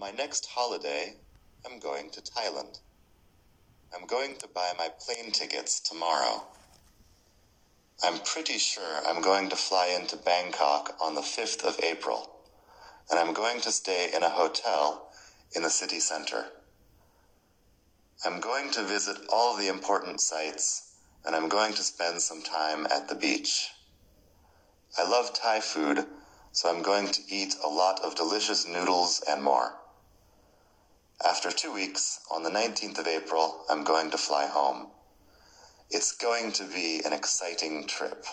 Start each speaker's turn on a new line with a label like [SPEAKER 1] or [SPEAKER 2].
[SPEAKER 1] My next holiday, I'm going to Thailand. I'm going to buy my plane tickets tomorrow. I'm pretty sure I'm going to fly into Bangkok on the 5th of April, and I'm going to stay in a hotel in the city center. I'm going to visit all the important sites, and I'm going to spend some time at the beach. I love Thai food, so I'm going to eat a lot of delicious noodles and more. After two weeks, on the 19th of April, I'm going to fly home. It's going to be an exciting trip.